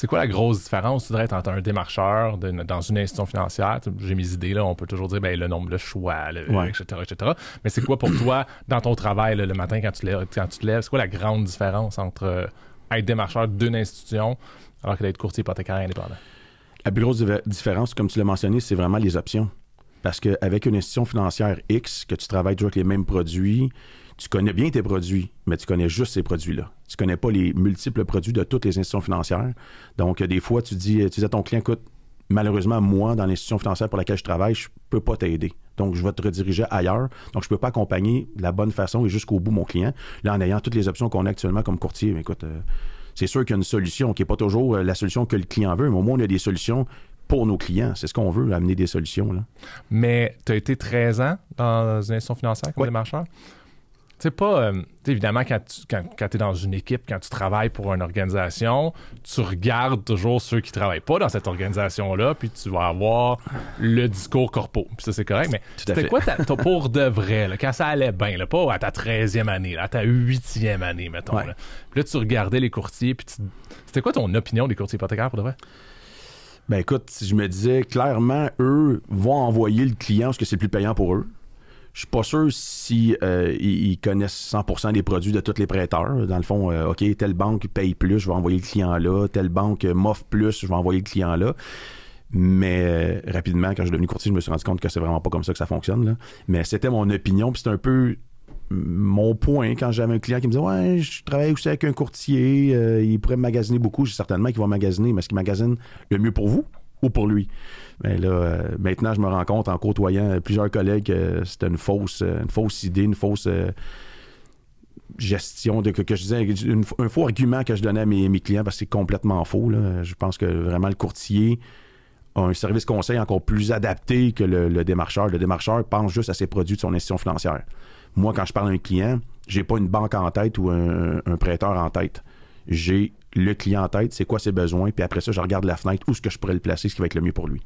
C'est quoi la grosse différence, tu dirais, entre un démarcheur dans une institution financière? J'ai mes idées, là, on peut toujours dire ben, le nombre de choix, etc., etc. Mais c'est quoi pour toi, dans ton travail le matin quand tu, lèves, quand tu te lèves, c'est quoi la grande différence entre euh, être démarcheur d'une institution alors que d'être courtier hypothécaire indépendant? La plus grosse différence, comme tu l'as mentionné, c'est vraiment les options. Parce qu'avec une institution financière X, que tu travailles toujours avec les mêmes produits, tu connais bien tes produits, mais tu connais juste ces produits-là. Tu connais pas les multiples produits de toutes les institutions financières. Donc, des fois, tu dis, tu dis à ton client, écoute, malheureusement, moi, dans l'institution financière pour laquelle je travaille, je peux pas t'aider. Donc, je vais te rediriger ailleurs. Donc, je peux pas accompagner de la bonne façon et jusqu'au bout mon client. Là, en ayant toutes les options qu'on a actuellement comme courtier, écoute, euh, c'est sûr qu'il y a une solution qui n'est pas toujours euh, la solution que le client veut, mais au moins, on a des solutions pour nos clients. C'est ce qu'on veut, amener des solutions. Là. Mais tu as été 13 ans dans une institution financière comme démarcheur? sais pas, euh, évidemment, quand tu quand, es dans une équipe, quand tu travailles pour une organisation, tu regardes toujours ceux qui travaillent pas dans cette organisation-là, puis tu vas avoir le discours corpo. Puis ça, c'est correct, mais c'était quoi ta, pour de vrai, là, quand ça allait bien, là, pas à ta 13e année, là, à ta 8e année, mettons. Là. Puis là, tu regardais les courtiers, puis c'était quoi ton opinion des courtiers hypothécaires pour de vrai? Ben écoute, je me disais clairement, eux vont envoyer le client parce que c'est plus payant pour eux. Je suis pas sûr si euh, ils, connaissent 100% des produits de tous les prêteurs. Dans le fond, euh, OK, telle banque paye plus, je vais envoyer le client là. Telle banque m'offre plus, je vais envoyer le client là. Mais euh, rapidement, quand je suis devenu courtier, je me suis rendu compte que c'est vraiment pas comme ça que ça fonctionne. Mais c'était mon opinion, puis c'est un peu mon point quand j'avais un client qui me disait Ouais, je travaille aussi avec un courtier, il pourrait magasiner beaucoup. J'ai certainement qu'il va magasiner, mais est-ce qu'il magasine le mieux pour vous ou pour lui? Mais là, euh, maintenant, je me rends compte en côtoyant plusieurs collègues que c'était une fausse, euh, une fausse idée, une fausse euh, gestion de que, je disais, un faux argument que je donnais à mes, clients parce que c'est complètement faux. Je pense que vraiment le courtier un service conseil encore plus adapté que le, démarcheur. Le démarcheur pense juste à ses produits de son institution financière. Moi, quand je parle à un client, j'ai pas une banque en tête ou un, un prêteur en tête. J'ai le client en tête, c'est quoi ses besoins, puis après ça, je regarde la fenêtre, où est-ce que je pourrais le placer, ce qui va être le mieux pour lui.